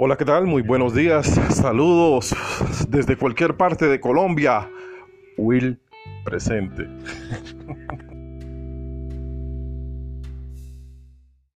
Hola, ¿qué tal? Muy buenos días. Saludos desde cualquier parte de Colombia. Will presente.